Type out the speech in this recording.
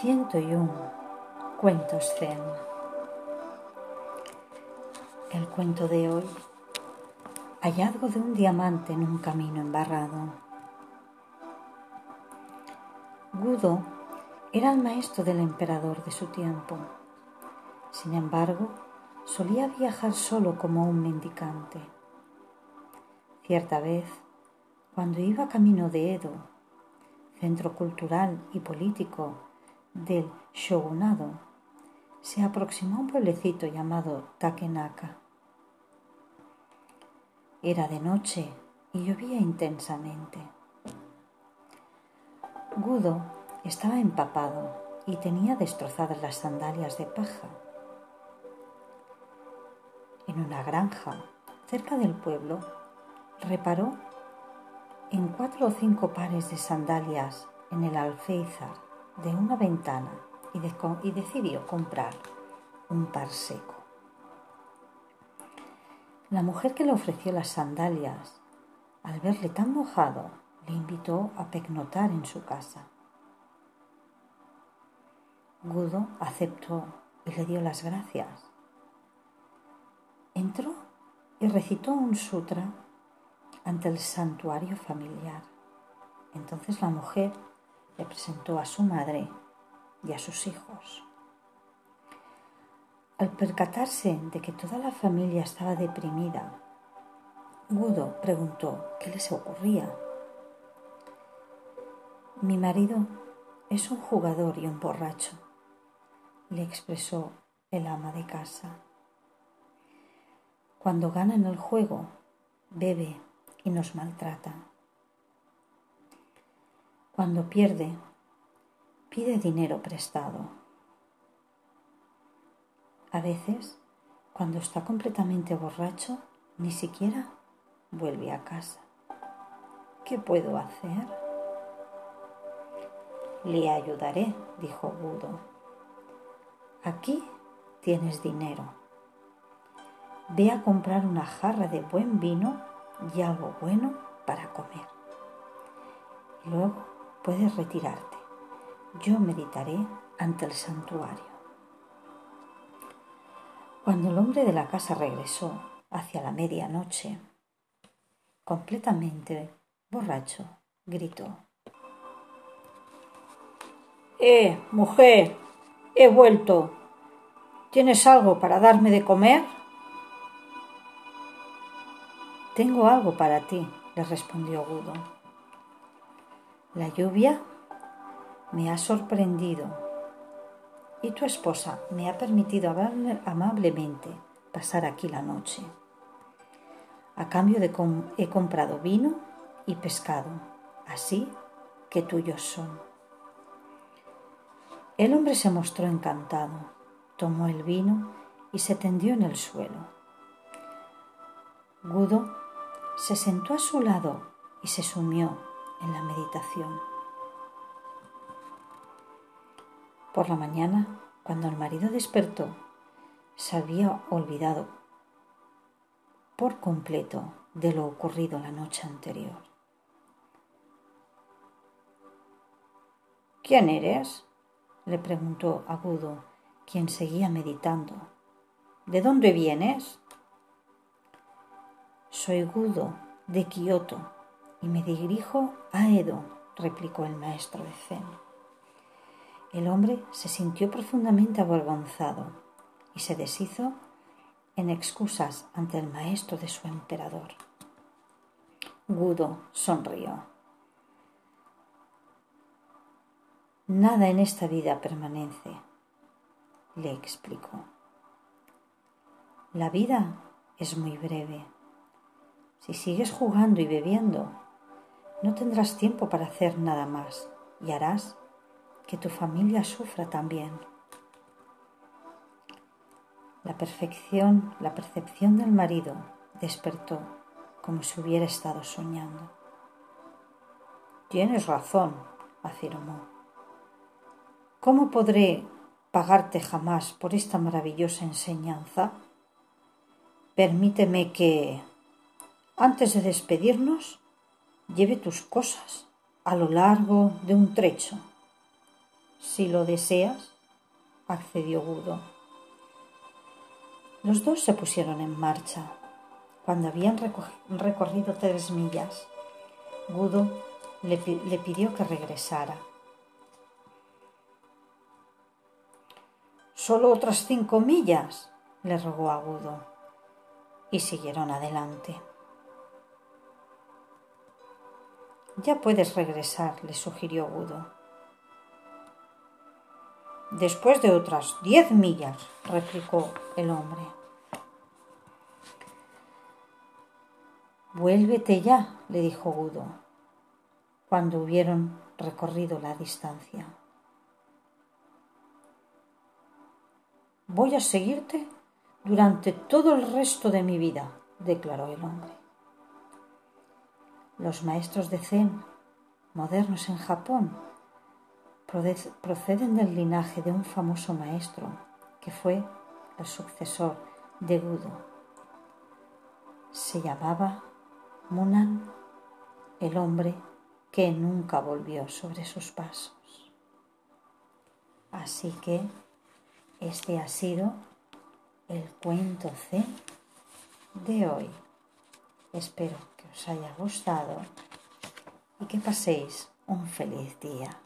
101 Cuentos Zen. El cuento de hoy. Hallazgo de un diamante en un camino embarrado. Gudo era el maestro del emperador de su tiempo. Sin embargo, solía viajar solo como un mendicante. Cierta vez, cuando iba camino de Edo, centro cultural y político del shogunado, se aproximó a un pueblecito llamado Takenaka. Era de noche y llovía intensamente. Gudo estaba empapado y tenía destrozadas las sandalias de paja. En una granja, cerca del pueblo, reparó en cuatro o cinco pares de sandalias en el alféizar de una ventana y, decidió comprar un par seco. La mujer que le ofreció las sandalias, al verle tan mojado, le invitó a pecnotar en su casa. Gudo aceptó y le dio las gracias. Entró y recitó un sutra ante el santuario familiar. Entonces la mujer le presentó a su madre y a sus hijos. Al percatarse de que toda la familia estaba deprimida, Gudo preguntó qué les ocurría. Mi marido es un jugador y un borracho, le expresó el ama de casa. Cuando gana en el juego, bebe y nos maltrata. Cuando pierde, pide dinero prestado. A veces, cuando está completamente borracho, ni siquiera vuelve a casa. ¿Qué puedo hacer? Le ayudaré, dijo Budo. Aquí tienes dinero. Ve a comprar una jarra de buen vino y algo bueno para comer. luego puedes retirarte. Yo meditaré ante el santuario. Cuando el hombre de la casa regresó hacia la medianoche, completamente borracho, gritó. Eh, mujer, he vuelto. ¿Tienes algo para darme de comer? Tengo algo para ti, le respondió Gudo. La lluvia me ha sorprendido y tu esposa me ha permitido amablemente pasar aquí la noche. A cambio de he comprado vino y pescado, así que tuyos son. El hombre se mostró encantado, tomó el vino y se tendió en el suelo. Gudo se sentó a su lado y se sumió en la meditación. Por la mañana, cuando el marido despertó, se había olvidado por completo de lo ocurrido la noche anterior. ¿Quién eres? le preguntó agudo, quien seguía meditando. ¿De dónde vienes? Soy Gudo, de Kioto, y me dirijo a Edo, replicó el maestro de Zen. El hombre se sintió profundamente avergonzado y se deshizo en excusas ante el maestro de su emperador. Gudo sonrió. Nada en esta vida permanece, le explicó. La vida es muy breve. Si sigues jugando y bebiendo, no tendrás tiempo para hacer nada más y harás que tu familia sufra también. La perfección, la percepción del marido despertó como si hubiera estado soñando. Tienes razón, afirmó. ¿Cómo podré pagarte jamás por esta maravillosa enseñanza? Permíteme que, antes de despedirnos, lleve tus cosas a lo largo de un trecho. si lo deseas, accedió Gudo. Los dos se pusieron en marcha. Cuando habían recorrido tres millas, Gudo le, pidió que regresara. Solo otras cinco millas, le rogó Agudo, y siguieron adelante. Ya puedes regresar, le sugirió Agudo. Después de otras diez millas, replicó el hombre. Vuélvete ya, le dijo Gudo, cuando hubieron recorrido la distancia. Voy a seguirte durante todo el resto de mi vida, declaró el hombre. Los maestros de Zen, modernos en Japón, proceden del linaje de un famoso maestro que fue el sucesor de Budo. Se llamaba Munan, el hombre que nunca volvió sobre sus pasos. Así que este ha sido el cuento C de hoy. Espero os haya gustado y que paséis un feliz día.